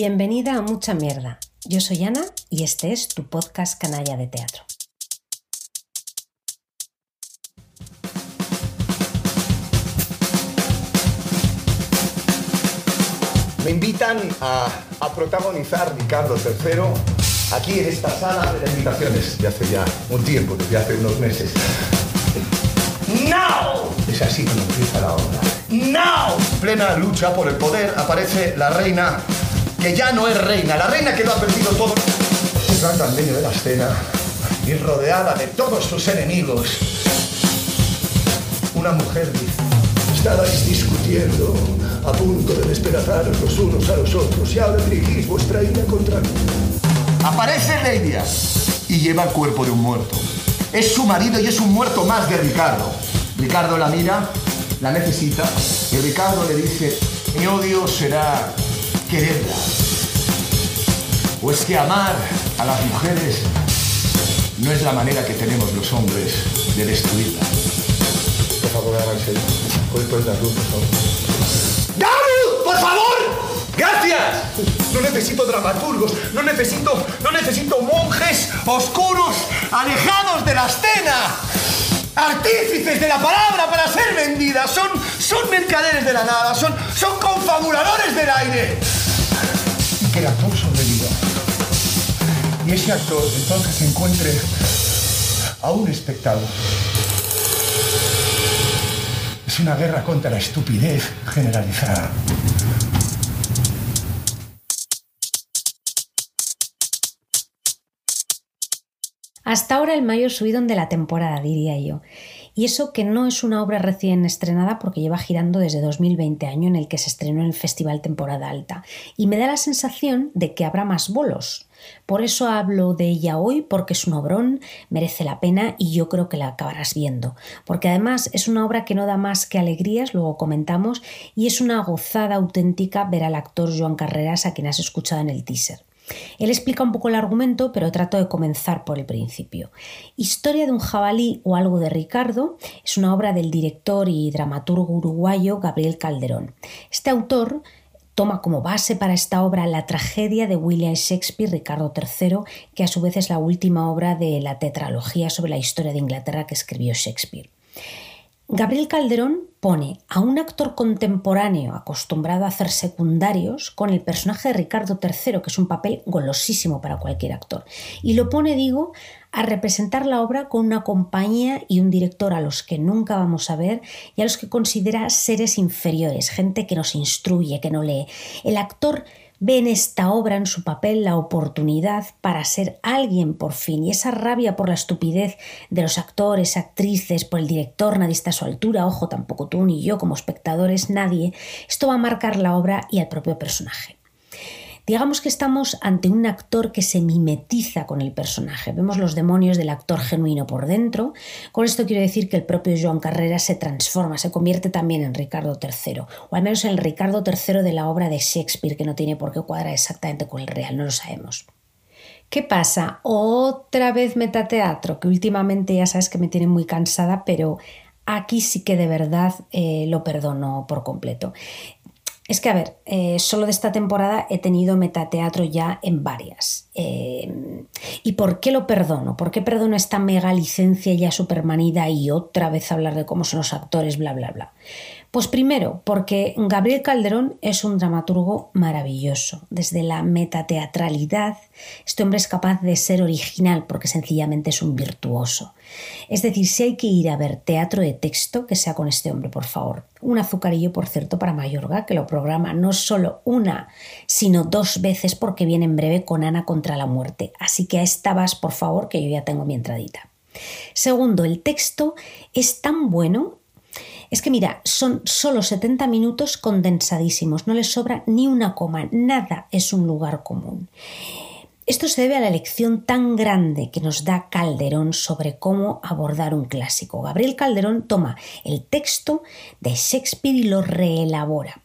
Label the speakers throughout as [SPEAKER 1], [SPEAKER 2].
[SPEAKER 1] Bienvenida a Mucha Mierda. Yo soy Ana y este es tu podcast Canalla de Teatro.
[SPEAKER 2] Me invitan a, a protagonizar Ricardo III aquí en esta sala de invitaciones de hace ya un tiempo, desde hace unos meses. ¡Now! Es así como empieza la obra. ¡Now! Plena lucha por el poder aparece la reina, que ya no es reina, la reina que lo ha perdido todo. Se planta en medio de la escena y rodeada de todos sus enemigos. Una mujer dice, estabais discutiendo, a punto de despedazaros los unos a los otros y ahora dirigís vuestra ira contra mí. Aparece Leidia y lleva el cuerpo de un muerto. Es su marido y es un muerto más de Ricardo. Ricardo la mira, la necesita y Ricardo le dice, mi odio será quererla. O es que amar a las mujeres no es la manera que tenemos los hombres de destruirla. Por favor, háganse. ¿Puedes poner la luz, por favor? ¡David! ¡Por favor! ¡Gracias! No necesito dramaturgos, no necesito, no necesito monjes oscuros, alejados de la escena. Artífices de la palabra para ser vendida. Son, son mercaderes de la nada, son, son confabuladores del aire. El actor sobreviva. Y ese actor entonces encuentre a un espectador. Es una guerra contra la estupidez generalizada.
[SPEAKER 1] Hasta ahora el mayor subidón de la temporada, diría yo. Y eso que no es una obra recién estrenada porque lleva girando desde 2020, año en el que se estrenó en el Festival Temporada Alta. Y me da la sensación de que habrá más bolos. Por eso hablo de ella hoy, porque es un obrón, merece la pena y yo creo que la acabarás viendo. Porque además es una obra que no da más que alegrías, luego comentamos, y es una gozada auténtica ver al actor Joan Carreras a quien has escuchado en el teaser. Él explica un poco el argumento, pero trato de comenzar por el principio. Historia de un jabalí o algo de Ricardo es una obra del director y dramaturgo uruguayo Gabriel Calderón. Este autor toma como base para esta obra la tragedia de William Shakespeare, Ricardo III, que a su vez es la última obra de la tetralogía sobre la historia de Inglaterra que escribió Shakespeare. Gabriel Calderón pone a un actor contemporáneo acostumbrado a hacer secundarios con el personaje de Ricardo III, que es un papel golosísimo para cualquier actor, y lo pone, digo, a representar la obra con una compañía y un director a los que nunca vamos a ver y a los que considera seres inferiores, gente que nos instruye, que no lee. El actor ve en esta obra, en su papel, la oportunidad para ser alguien por fin. Y esa rabia por la estupidez de los actores, actrices, por el director, nadie está a su altura, ojo, tampoco tú ni yo como espectadores, nadie, esto va a marcar la obra y al propio personaje. Digamos que estamos ante un actor que se mimetiza con el personaje. Vemos los demonios del actor genuino por dentro. Con esto quiero decir que el propio Joan Carrera se transforma, se convierte también en Ricardo III, o al menos en el Ricardo III de la obra de Shakespeare, que no tiene por qué cuadrar exactamente con el real, no lo sabemos. ¿Qué pasa? Otra vez metateatro, que últimamente ya sabes que me tiene muy cansada, pero aquí sí que de verdad eh, lo perdono por completo. Es que, a ver, eh, solo de esta temporada he tenido metateatro ya en varias. Eh, ¿Y por qué lo perdono? ¿Por qué perdono esta mega licencia ya supermanida y otra vez hablar de cómo son los actores, bla, bla, bla? Pues primero, porque Gabriel Calderón es un dramaturgo maravilloso. Desde la metateatralidad, este hombre es capaz de ser original porque sencillamente es un virtuoso. Es decir, si hay que ir a ver teatro de texto, que sea con este hombre, por favor. Un azucarillo, por cierto, para Mayorga, que lo programa no solo una, sino dos veces porque viene en breve con Ana contra la muerte. Así que a esta vas, por favor, que yo ya tengo mi entradita. Segundo, el texto es tan bueno es que mira, son solo 70 minutos condensadísimos, no les sobra ni una coma, nada es un lugar común. Esto se debe a la lección tan grande que nos da Calderón sobre cómo abordar un clásico. Gabriel Calderón toma el texto de Shakespeare y lo reelabora.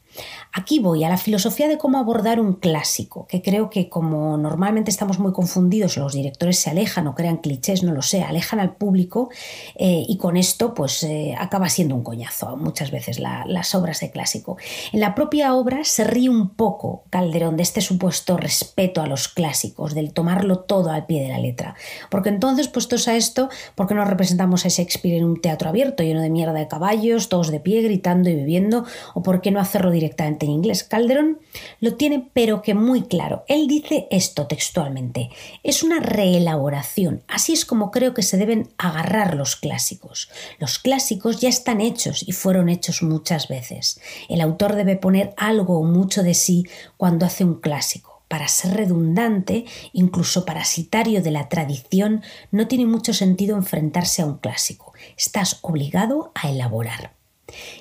[SPEAKER 1] Aquí voy a la filosofía de cómo abordar un clásico, que creo que como normalmente estamos muy confundidos, los directores se alejan o crean clichés, no lo sé, alejan al público eh, y con esto pues eh, acaba siendo un coñazo muchas veces las obras de clásico. En la propia obra se ríe un poco Calderón de este supuesto respeto a los clásicos, del tomarlo todo al pie de la letra, porque entonces puestos a esto, ¿por qué no representamos a Shakespeare en un teatro abierto lleno de mierda de caballos, todos de pie, gritando y viviendo, o por qué no hacerlo directamente en inglés. Calderón lo tiene pero que muy claro. Él dice esto textualmente. Es una reelaboración. Así es como creo que se deben agarrar los clásicos. Los clásicos ya están hechos y fueron hechos muchas veces. El autor debe poner algo o mucho de sí cuando hace un clásico para ser redundante, incluso parasitario de la tradición, no tiene mucho sentido enfrentarse a un clásico. Estás obligado a elaborar.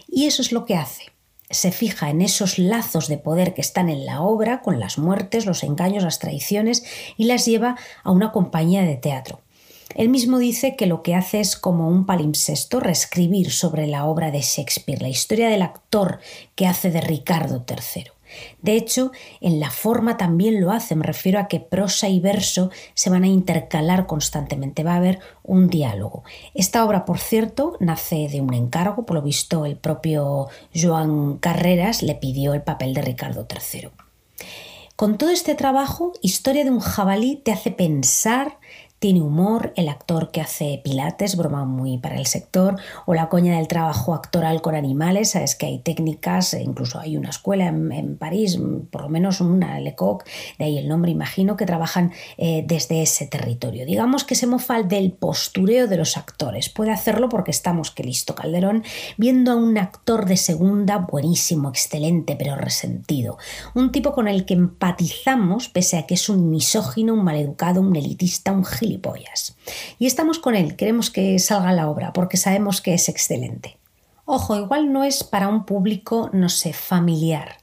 [SPEAKER 1] Y eso es lo que hace se fija en esos lazos de poder que están en la obra, con las muertes, los engaños, las traiciones, y las lleva a una compañía de teatro. Él mismo dice que lo que hace es como un palimpsesto, reescribir sobre la obra de Shakespeare, la historia del actor que hace de Ricardo III. De hecho, en la forma también lo hace, me refiero a que prosa y verso se van a intercalar constantemente, va a haber un diálogo. Esta obra, por cierto, nace de un encargo, por lo visto el propio Joan Carreras le pidió el papel de Ricardo III. Con todo este trabajo, Historia de un jabalí te hace pensar, tiene humor, el actor que hace pilates, broma muy para el sector, o la coña del trabajo actoral con animales, sabes que hay técnicas, e incluso hay una escuela en, París, por lo menos una, Lecoq, de ahí el nombre, imagino, que trabajan eh, desde ese territorio. Digamos que se mofa del postureo de los actores. Puede hacerlo porque estamos, que listo Calderón, viendo a un actor de segunda buenísimo, excelente, pero resentido. Un tipo con el que empatizamos, pese a que es un misógino, un maleducado, un elitista, un gil y estamos con él, queremos que salga la obra porque sabemos que es excelente. Ojo, igual no es para un público, no sé, familiar.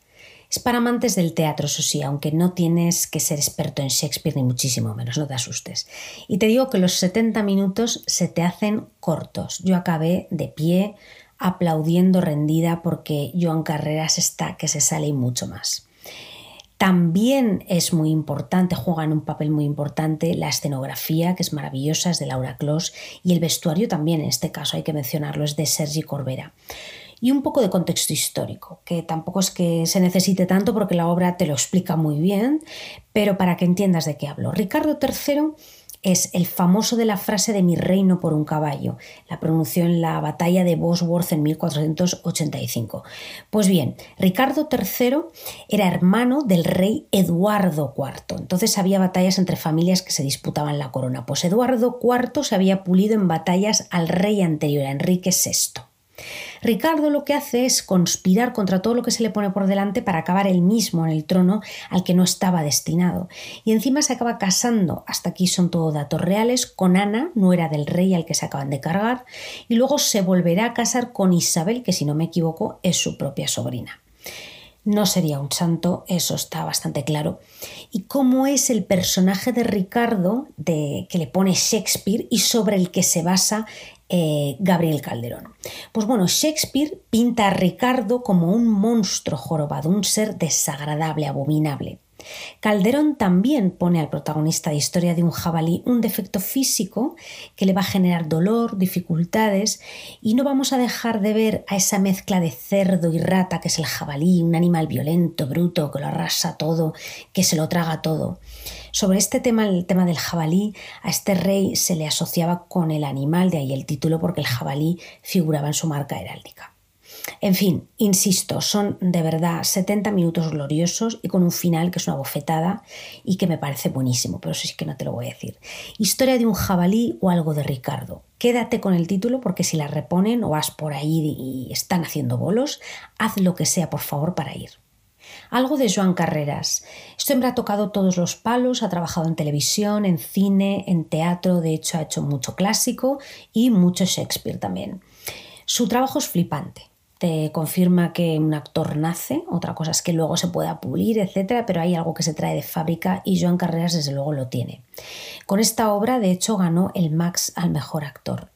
[SPEAKER 1] Es para amantes del teatro, eso sí, aunque no tienes que ser experto en Shakespeare ni muchísimo menos, no te asustes. Y te digo que los 70 minutos se te hacen cortos. Yo acabé de pie, aplaudiendo rendida porque Joan Carreras está que se sale y mucho más. También es muy importante, juegan un papel muy importante la escenografía, que es maravillosa, es de Laura Clos, y el vestuario también, en este caso hay que mencionarlo, es de Sergi Corbera. Y un poco de contexto histórico, que tampoco es que se necesite tanto porque la obra te lo explica muy bien, pero para que entiendas de qué hablo. Ricardo III es el famoso de la frase de mi reino por un caballo. La pronunció en la batalla de Bosworth en 1485. Pues bien, Ricardo III era hermano del rey Eduardo IV. Entonces había batallas entre familias que se disputaban la corona. Pues Eduardo IV se había pulido en batallas al rey anterior, Enrique VI. Ricardo lo que hace es conspirar contra todo lo que se le pone por delante para acabar él mismo en el trono al que no estaba destinado. Y encima se acaba casando, hasta aquí son todo datos reales, con Ana, nuera del rey al que se acaban de cargar, y luego se volverá a casar con Isabel, que si no me equivoco es su propia sobrina no sería un santo, eso está bastante claro. Y cómo es el personaje de Ricardo de, que le pone Shakespeare y sobre el que se basa eh, Gabriel Calderón. Pues bueno, Shakespeare pinta a Ricardo como un monstruo jorobado, un ser desagradable, abominable. Calderón también pone al protagonista de Historia de un jabalí un defecto físico que le va a generar dolor, dificultades y no vamos a dejar de ver a esa mezcla de cerdo y rata que es el jabalí, un animal violento, bruto, que lo arrasa todo, que se lo traga todo. Sobre este tema, el tema del jabalí, a este rey se le asociaba con el animal, de ahí el título porque el jabalí figuraba en su marca heráldica. En fin, insisto, son de verdad 70 minutos gloriosos y con un final que es una bofetada y que me parece buenísimo, pero eso sí que no te lo voy a decir. Historia de un jabalí o algo de Ricardo. Quédate con el título porque si la reponen o vas por ahí y están haciendo bolos, haz lo que sea por favor para ir. Algo de Joan Carreras. Este hombre ha tocado todos los palos, ha trabajado en televisión, en cine, en teatro, de hecho ha hecho mucho clásico y mucho Shakespeare también. Su trabajo es flipante te confirma que un actor nace, otra cosa es que luego se pueda pulir, etcétera, pero hay algo que se trae de fábrica y Joan Carreras desde luego lo tiene. Con esta obra, de hecho, ganó el Max al mejor actor.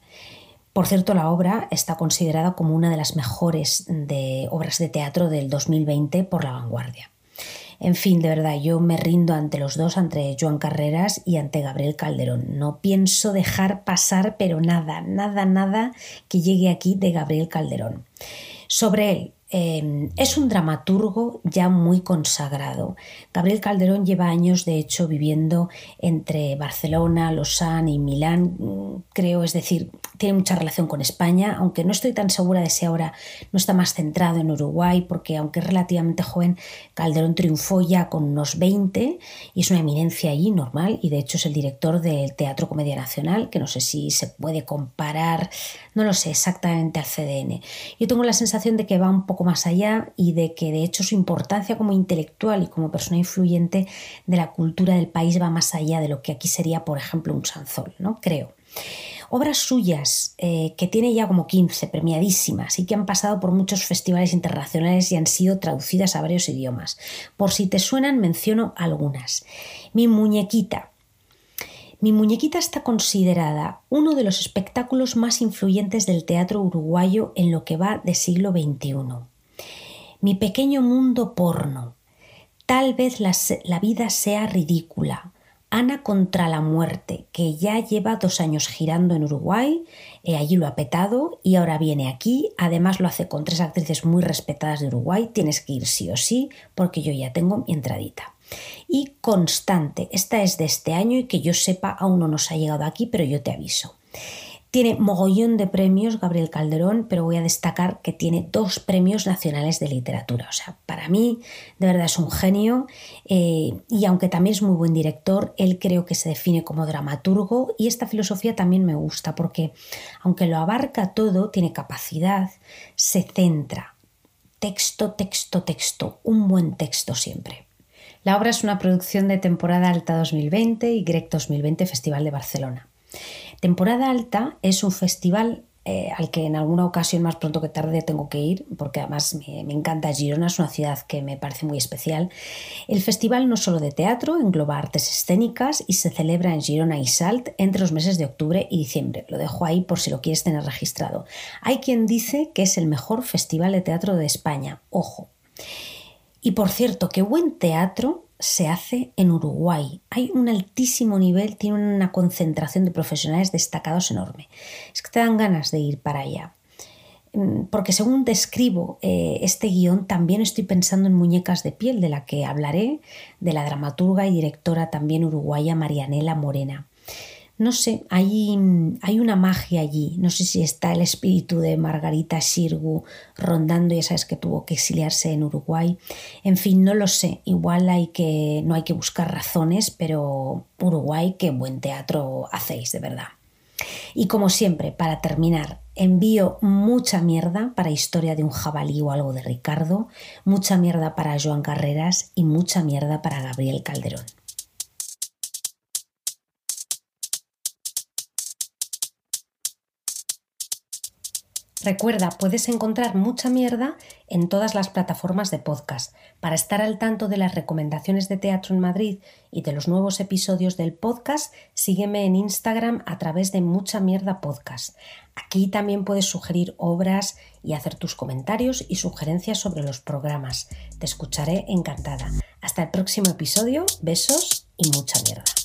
[SPEAKER 1] Por cierto, la obra está considerada como una de las mejores de obras de teatro del 2020 por La Vanguardia. En fin, de verdad, yo me rindo ante los dos, ante Joan Carreras y ante Gabriel Calderón. No pienso dejar pasar, pero nada, nada, nada que llegue aquí de Gabriel Calderón. Sobre él, Em, es un dramaturgo ya muy consagrado. Gabriel Calderón lleva años, de hecho, viviendo entre Barcelona, Lausanne y Milán, mm, creo, es decir, tiene mucha relación con España, aunque no estoy tan segura de si ahora no está más centrado en Uruguay, porque aunque es relativamente joven, Calderón triunfó ya con unos 20 y es una eminencia allí, normal, y de hecho es el director del Teatro Comedia Nacional, que no sé si se puede comparar, no lo sé exactamente al CDN. Yo tengo la sensación de que va un poco más allá y de que de hecho su importancia como intelectual y como persona influyente de la cultura del país va más allá de lo que aquí sería, por ejemplo, un Sanzol, ¿no? Creo. Obras suyas, eh, que tiene ya como 15, premiadísimas, y que han pasado por muchos festivales internacionales y han sido traducidas a varios idiomas. Por si te suenan, menciono algunas. Mi muñequita, mi muñequita está considerada uno de los espectáculos más influyentes del teatro uruguayo en lo que va de siglo XXI. Mi pequeño mundo porno. Tal vez la, vida sea ridícula. Ana contra la muerte, que ya lleva dos años girando en Uruguay, eh, allí lo ha petado y ahora viene aquí. Además lo hace con tres actrices muy respetadas de Uruguay. Tienes que ir sí o sí, porque yo ya tengo mi entradita. Y constante, esta es de este año y que yo sepa aún no nos ha llegado aquí, pero yo te aviso. Tiene mogollón de premios Gabriel Calderón, pero voy a destacar que tiene dos premios nacionales de literatura. O sea, para mí de verdad es un genio eh, y aunque también es muy buen director, él creo que se define como dramaturgo y esta filosofía también me gusta porque aunque lo abarca todo, tiene capacidad, se centra. Texto, texto, texto, un buen texto siempre. La obra es una producción de Temporada Alta 2020 y Grec 2020 Festival de Barcelona. Temporada Alta es un festival eh, al que en alguna ocasión más pronto que tarde tengo que ir, porque además me, encanta Girona, es una ciudad que me parece muy especial. El festival no solo de teatro, engloba artes escénicas y se celebra en Girona y Salt entre los meses de octubre y diciembre. Lo dejo ahí por si lo quieres tener registrado. Hay quien dice que es el mejor festival de teatro de España. Ojo. Y por cierto, qué buen teatro se hace en Uruguay. Hay un altísimo nivel, tiene una concentración de profesionales destacados enorme. Es que te dan ganas de ir para allá. Mm, porque según describo eh, este guion, también estoy pensando en Muñecas de piel, de la que hablaré, de la dramaturga y directora también uruguaya Marianela Morena no sé, hay, hay, una magia allí. No sé si está el espíritu de Margarita Sirgu rondando, ya sabes que tuvo que exiliarse en Uruguay. En fin, no lo sé. Igual hay que, no hay que buscar razones, pero Uruguay, qué buen teatro hacéis, de verdad. Y como siempre, para terminar, envío mucha mierda para Historia de un jabalí o algo de Ricardo, mucha mierda para Joan Carreras y mucha mierda para Gabriel Calderón. Recuerda, puedes encontrar mucha mierda en todas las plataformas de podcast. Para estar al tanto de las recomendaciones de teatro en Madrid y de los nuevos episodios del podcast, sígueme en Instagram a través de Mucha Mierda Podcast. Aquí también puedes sugerir obras y hacer tus comentarios y sugerencias sobre los programas. Te escucharé encantada. Hasta el próximo episodio, besos y mucha mierda.